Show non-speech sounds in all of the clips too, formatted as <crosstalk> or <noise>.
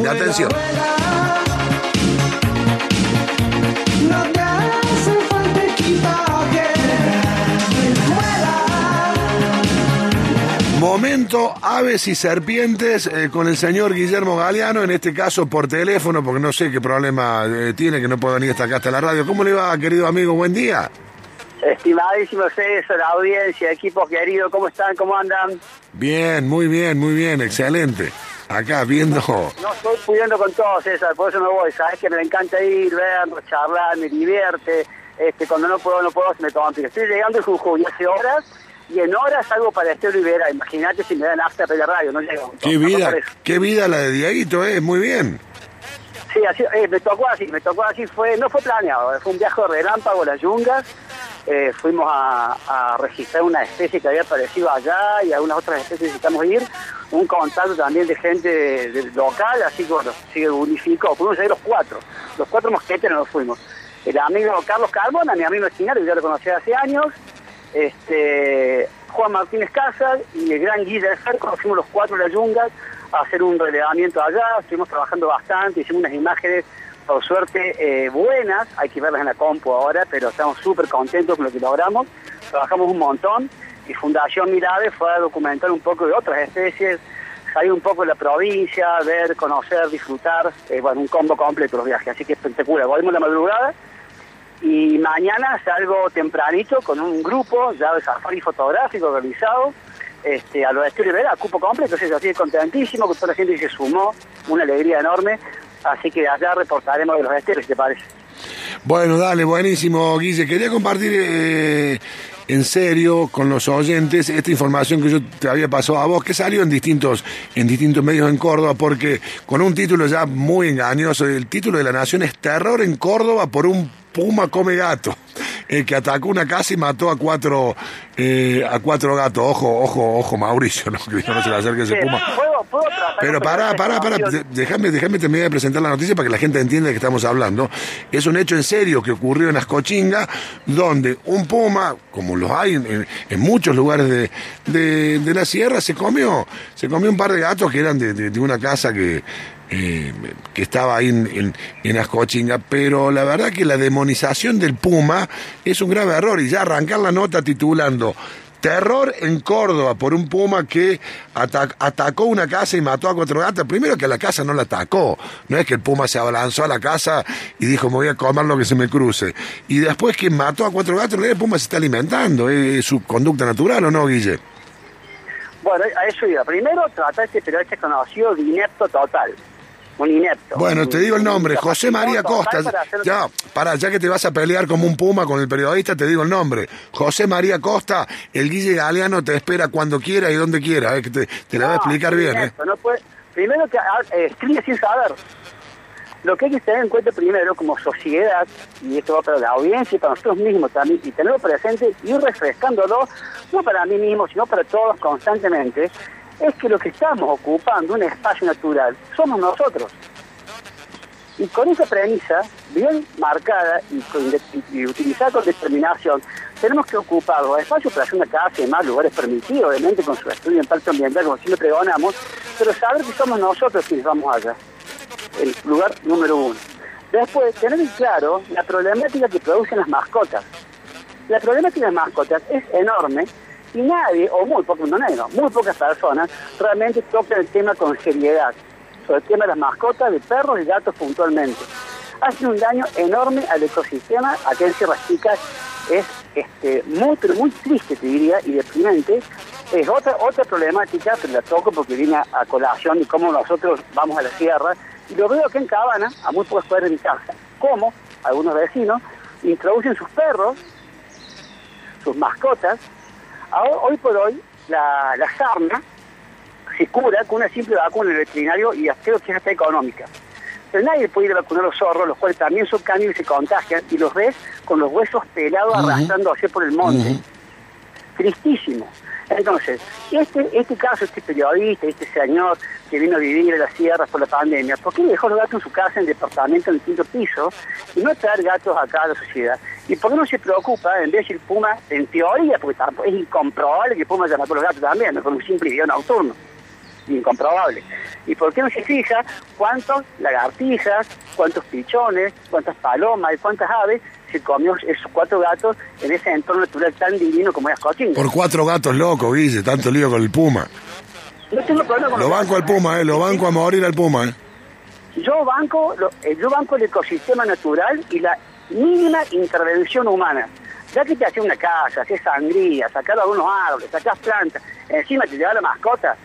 Atención. No te hace falta equipaje. Momento aves y serpientes eh, con el señor Guillermo Galeano, en este caso por teléfono, porque no sé qué problema eh, tiene, que no puede venir hasta acá, hasta la radio. ¿Cómo le va, querido amigo? Buen día. Estimadísimo César, la audiencia, equipos queridos, ¿cómo están? ¿Cómo andan? Bien, muy bien, muy bien, excelente. Acá viendo... No estoy pudiendo con todo, César, por eso no voy. Sabes que me encanta ir, ver, charlar, me divierte. Este, cuando no puedo, no puedo, se me toma pico. Estoy llegando a Jujuy hace horas y en horas salgo para Estero Rivera. Imagínate si me dan hasta de radio, no llego. Qué vida, qué vida la de Dieguito, eh, muy bien. Sí, así, eh, me tocó así, me tocó así, fue, no fue planeado, fue un viaje de relámpago las yungas, eh, fuimos a, registrar una especie que había aparecido allá y algunas otras especies necesitamos ir, un contacto también de gente de- local, así que bueno, se unificó, fuimos a ir los cuatro, los cuatro mosqueteros nos fuimos. El amigo Carlos Carbona, mi amigo Esquinario, yo lo conocí hace años, este, Juan Martínez Casas y el gran Guille de fuimos los cuatro de las yungas a hacer un relevamiento allá, estuvimos trabajando bastante, hicimos unas imágenes, por suerte, eh, buenas, hay que verlas en la compu ahora, pero estamos súper contentos con lo que logramos, trabajamos un montón, y Fundación Mirave fue a documentar un poco de otras especies, salir un poco de la provincia, ver, conocer, disfrutar, eh, bueno, un combo completo los viajes, así que espectacular, volvimos la madrugada, y mañana salgo tempranito con un grupo ya de safari fotográfico organizado este, a lo de Estero Rivera, cupo completo, entonces estoy contentísimo con toda la gente que se sumó, una alegría enorme, así que allá reportaremos de los esteros, si te parece. Bueno, dale, buenísimo, Guille. Quería compartir eh, en serio con los oyentes esta información que yo te había pasado a vos, que salió en distintos, en distintos medios en Córdoba, porque con un título ya muy engañoso, el título de la nación es Terror en Córdoba por un puma come gato, eh, que atacó una casa y mató a cuatro, eh, a cuatro gatos. Ojo, ojo, ojo, Mauricio, <laughs> no, que no se le acerque ese puma. ¿Puedo- puedo tratar Pero pará, pará, pará, déjame, déjame terminar de presentar la noticia para que la gente entienda de qué estamos hablando. Es un hecho en serio que ocurrió en Ascochinga, donde un puma, como los hay en, muchos lugares de, de- de la sierra, se comió, se comió un par de gatos que eran de, de- de una casa que, eh, que estaba ahí en, en, en Ascochinga, pero la verdad que la demonización del puma es un grave error y ya arrancar la nota titulando Terror en Córdoba por un puma que ata- atacó una casa y mató a cuatro gatas. Primero que la casa no la atacó. No es que el puma se abalanzó a la casa y dijo me voy a comer lo que se me cruce. Y después que mató a cuatro gatos, el puma se está alimentando. Es su conducta natural o no, Guille. Bueno, a eso iba. Primero, tratar este periodista conocido de inepto total. Un inepto. Bueno, te digo el nombre, José María Costa. Ya, para, ya que te vas a pelear como un puma con el periodista, te digo el nombre. José María Costa, el Guille Galeano te espera cuando quiera y donde quiera, eh, que te, te la voy a explicar bien. eh. inepto, no puede- Primero que eh, escribe sin saber. Lo que hay que tener en cuenta primero como sociedad, y esto va para la audiencia y para nosotros mismos también, y tenerlo presente y ir refrescándolo, no para mí mismo, sino para todos constantemente, es que lo que estamos ocupando, un espacio natural, somos nosotros. Y con esa premisa bien marcada y, con y utilizada con determinación, tenemos que ocupar los espacios para hacer una casa y más lugares permitidos, obviamente con su estudio de impacto ambiental, como siempre pregonamos, pero saber que somos nosotros quienes vamos allá. El lugar número uno. Después, tener en claro la problemática que producen las mascotas. La problemática de las mascotas es enorme y nadie, o muy pocos, no, no, muy pocas personas, realmente tocan el tema con seriedad. Sobre el tema de las mascotas, de perros y gatos puntualmente. Hacen un daño enorme al ecosistema, acá en Sierras Chicas es este, muy, muy triste, te diría, y deprimente. Es otra, otra problemática, pero la toco porque viene a, colación de cómo nosotros vamos a la sierra, y lo veo aquí en Cabana, a muy pocas cuadras de mi casa, cómo algunos vecinos introducen sus perros sus mascotas. Hoy por hoy, la, la sarna se cura con una simple vacuna en el veterinario y creo que es hasta económica. Pero nadie puede ir a vacunar a los zorros, los cuales también son cánidos y se contagian, y los ves con los huesos pelados arrastrando hacia por el monte. Tristísimo. Entonces, este, este caso, este periodista, este señor que vino a vivir en las sierras por la pandemia, ¿por qué dejó los gatos en su casa, en departamento, en el quinto piso, y no traer gatos acá a la sociedad? ¿Y por qué no se preocupa, en vez de el puma, en teoría, porque tampoco es incomprobable que el puma matado a los gatos también, con un simple video nocturno? incomprobable. ¿Y por qué no se fija cuántos lagartijas, cuántos pichones, cuántas palomas y cuántas aves se comió esos cuatro gatos en ese entorno natural tan divino como es Cochinga? Por cuatro gatos locos, Guille, tanto lío con el puma. No tengo problema con Lo banco al puma, eh, lo banco a morir al puma, eh. Yo banco, lo- eh, yo banco el ecosistema natural y la mínima intervención humana. Ya que te haces una casa, haces sangría, sacas algunos árboles, sacas plantas, encima te lleva la mascota,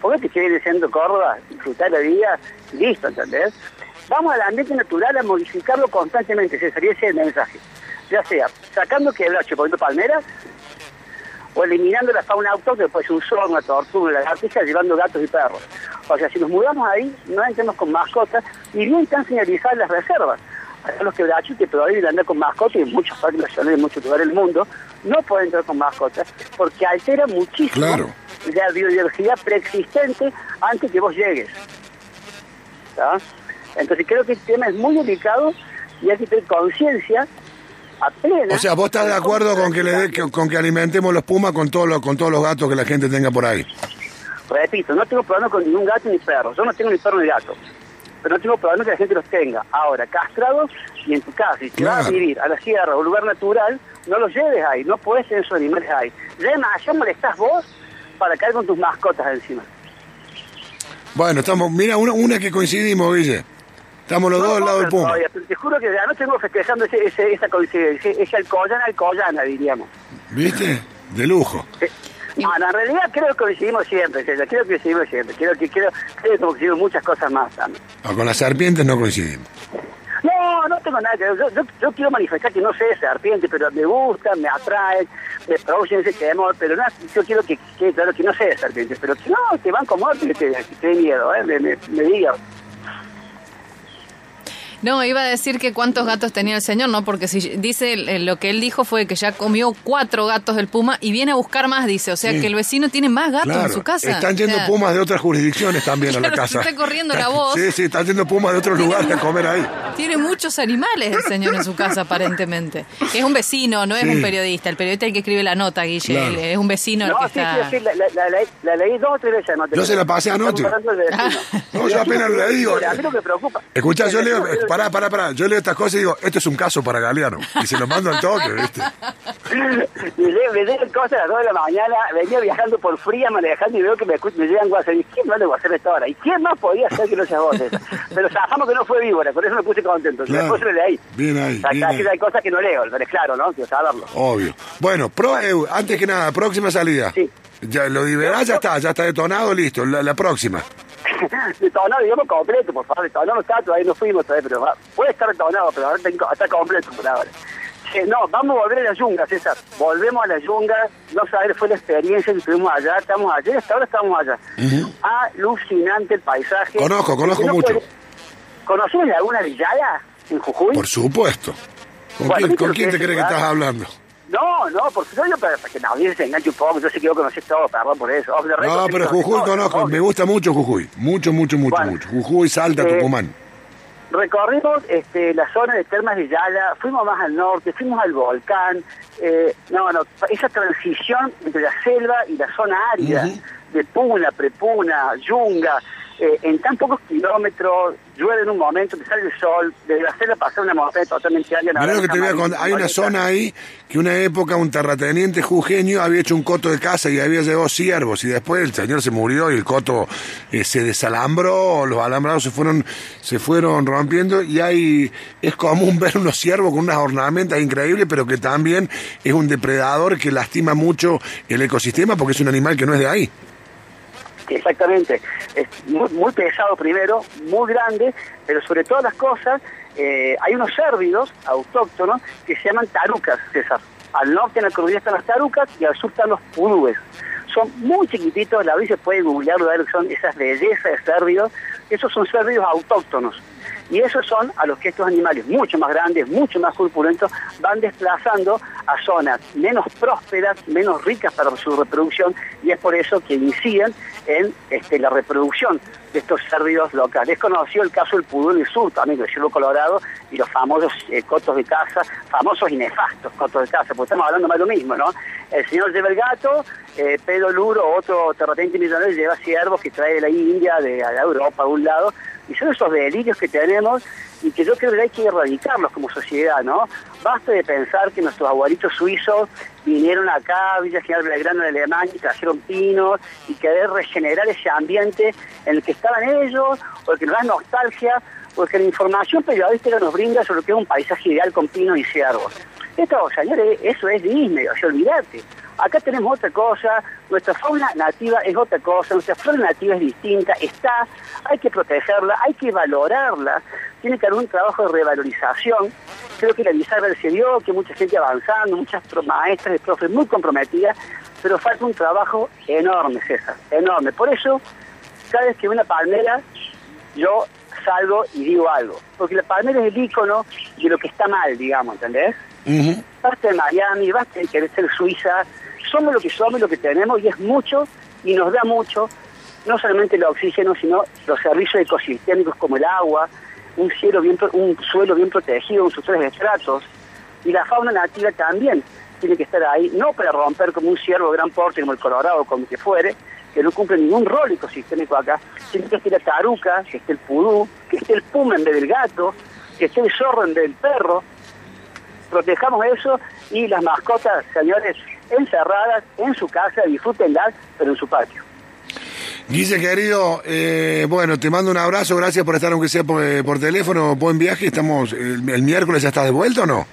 ¿por qué te quieres ir centro Córdoba, disfrutar la vida? Listo, ¿entendés? Vamos al ambiente natural a modificarlo constantemente, ese sería ese el mensaje. Ya sea sacando quebracho, poniendo palmeras, o eliminando la fauna autóctona, puede ser un zorro, una tortuga, una lagartija, llevando gatos y perros. O sea, si nos mudamos ahí, no entremos con mascotas, y bien están señalizadas las reservas. Acá los quebrachos que prohíben andar con mascotas, y en muchos parques nacionales, en muchos lugares del mundo, no pueden entrar con mascotas, porque altera muchísimo Claro. la biodiversidad preexistente antes que vos llegues. ¿Tá? Entonces creo que este tema es muy delicado y hay que tener conciencia a plena. O sea, vos estás de acuerdo con que le dé- que- con que alimentemos los pumas con todos los con todos los gatos que la gente tenga por ahí. Repito, no tengo problema con ningún gato ni perro. Yo no tengo ni perro ni gato. Pero no tengo problema que la gente los tenga. Ahora, castrados y en tu casa. Y si vas a Claro. vivir a la sierra o un lugar natural, no los lleves ahí. No puedes tener esos animales ahí. Además, allá molestás vos para caer con tus mascotas encima. Bueno, estamos, mira, una, una que coincidimos, Guille. Estamos los dos al lado del puma. Todavía, pero te juro que ya no tengo festejando ese, ese, esa coincidencia. Ese alcoyana, alcoyana, diríamos. ¿Viste? De lujo. No, no, en realidad creo que coincidimos siempre, creo que coincidimos siempre, creo que creo, creo que coincidimos muchas cosas más también. Ah, con las serpientes no coincidimos. No, no tengo nada que ver, yo, yo, yo quiero manifestar que no sé serpiente, pero me gusta, me atrae, me producen ese temor, pero no, yo quiero que quede claro que no sé de serpientes, pero que no, que van como que te, que te dé miedo, ¿eh? me, me, me diga. No, iba a decir que cuántos gatos tenía el señor, ¿no? Porque si dice lo que él dijo fue que ya comió cuatro gatos del puma y viene a buscar más, dice. O sea Sí. que el vecino tiene más gatos Claro. en su casa. Están yendo O sea, pumas de otras jurisdicciones también a la <laughs> Claro, casa. se está corriendo la voz. Sí, sí, están yendo pumas de otros lugares a comer ahí. Tiene muchos animales el señor en su casa, aparentemente. Es un vecino, no es Sí. un periodista. El periodista es el que escribe la nota, Guille. Claro. Es un vecino el No, que sí, sí, está... sí, la, la, la, leí- la leí dos o tres veces anoche. Yo se la pasé anoche. No, yo apenas le digo. A mí lo que me preocupa. Escuchá, yo El leo, vecino- pará, pará, pará, yo leo estas cosas y digo, esto es un caso para Galeano. Y se lo mando al toque, ¿viste? me lle- me llegan cosas a las 2 de la mañana, venía viajando por fría, manejando y veo que me, me llegan WhatsApp. Y ¿quién más le va a hacer esta hora? ¿Y quién más podía hacer que no seas vos esa? Pero zafamos que no fue víbora, por eso me puse contento. Claro. Después lo leí. Bien ahí, O sea, bien ahí. hay cosas que no leo, pero es claro, ¿no? Quiero saberlo. Obvio. Bueno, pro, eh, antes que nada, próxima salida. Sí. Ya, lo de Iberá ya está, ya está detonado, listo. La, la próxima. <laughs> detonado, digamos, completo, por favor. Detonado está, todavía no fuimos todavía, pero va- puede estar detonado, pero ahora tengo- está completo por ahora. Eh, no, vamos a volver a la yunga, César. Volvemos a la yunga. No saber fue la experiencia que tuvimos allá. Estamos allá, hasta ahora estamos allá. Alucinante el paisaje. Conozco, conozco no mucho. ¿Conoces Laguna Villala en Jujuy? Por supuesto. ¿Con Bueno, quién, ¿viste con quién te es crees que estás hablando? No, no, porque yo, yo para, que la audiencia se enganche un poco, yo sé que vos conocés todo, perdón por eso. Off the record, No, pero Jujuy conozco, me gusta mucho Jujuy. Mucho, mucho, mucho, Bueno. mucho. Jujuy, Salta, Eh, Tucumán. Recorrimos este, la zona de Termas de Yala, fuimos más al norte, fuimos al volcán. eh, no, no, esa transición entre la selva y la zona árida, de puna, prepuna, yunga, eh, en tan pocos kilómetros, llueve en un momento, te sale el sol, de la selva pasa una montaña totalmente lo que te voy a naranja, contar. Hay una zona ahí que una época un terrateniente jujeño había hecho un coto de casa y había llevado ciervos y después el señor se murió y el coto eh, se desalambró, los alambrados se fueron se fueron rompiendo y hay es común <laughs> ver unos ciervos con unas ornamentas increíbles, pero que también es un depredador que lastima mucho el ecosistema porque es un animal que no es de ahí. Exactamente. Es muy, pesado primero, muy grande, pero sobre todas las cosas, eh, hay unos cérvidos autóctonos que se llaman tarucas. Al norte en la cordillera están las tarucas y al sur están los purúes. Son muy chiquititos, la se puede que son esas bellezas de cérvidos. Esos son cérvidos autóctonos. Y esos son a los que estos animales, mucho más grandes, mucho más corpulentos, van desplazando a zonas menos prósperas, menos ricas para su reproducción, y es por eso que inciden en este, la reproducción de estos cerdos locales. Es conocido el caso del pudú en el sur también, del Ciervo Colorado, y los famosos eh, cotos de caza, famosos y nefastos cotos de caza, porque estamos hablando más de lo mismo, ¿no? El señor lleva el gato, eh, Pedro Luro, otro terrateniente millonario, lleva ciervos que trae de la India, de, de Europa, a un lado, y son esos delirios que tenemos y que yo creo que hay que erradicarlos como sociedad, ¿no? Basta de pensar que nuestros abuelitos suizos vinieron acá a Villa General Belgrano de Alemania y trajeron pinos y querer regenerar ese ambiente en el que estaban ellos, o que nos da nostalgia, porque la información periodística nos brinda sobre lo que es un paisaje ideal con pinos y ciervos. Esto, señores, eso es Disney, o sea, olvídate. Acá tenemos otra cosa, nuestra fauna nativa es otra cosa, nuestra flora nativa es distinta, está, hay que protegerla, hay que valorarla, tiene que haber un trabajo de revalorización. Creo que la bisagra se dio, que mucha gente avanzando, muchas maestras y profes muy comprometidas, pero falta un trabajo enorme, César, enorme. Por eso, cada vez que veo una palmera, yo salgo y digo algo, porque la palmera es el ícono de lo que está mal, digamos, ¿entendés? Ujú. basta de Miami, basta de querer ser Suiza, somos lo que somos lo que tenemos y es mucho y nos da mucho, no solamente el oxígeno, sino los servicios ecosistémicos como el agua, un cielo bien, un suelo bien protegido, sus tres estratos, y la fauna nativa también tiene que estar ahí, no para romper como un ciervo de gran porte como el colorado como que fuere, que no cumple ningún rol ecosistémico acá, sino que esté la taruca, que esté el pudú, que esté el puma en vez del gato, que esté el zorro en vez del perro, protejamos eso y las mascotas, señores, encerradas en su casa, disfrútenlas, pero en su patio. Guille, querido, eh, bueno, te mando un abrazo, gracias por estar aunque sea por, eh, por teléfono, buen viaje, estamos, el, el miércoles ya estás de vuelta o no?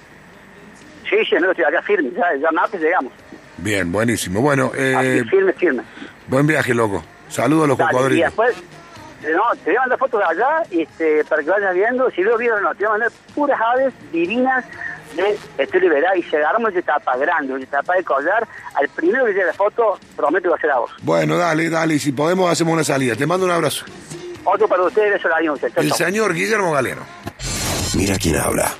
Sí, sí, no, estoy acá firme, ya, ya martes llegamos. Bien, buenísimo, bueno, eh, Así, firme, firme. buen viaje, loco, saludos a los Dale, y cocodrilos. después, eh, no, te voy a mandar fotos de allá este, para que vayas viendo, si veo bien o no, te voy a mandar puras aves divinas de Estoy Liberá y agarramos de tapa grande, de tapa de collar, al primero que llegue la foto, prometo que va a ser a vos. Bueno, dale, dale, y si podemos hacemos una salida, te mando un abrazo. Otro para ustedes, beso la. El señor Guillermo Galeno. Mira quién habla.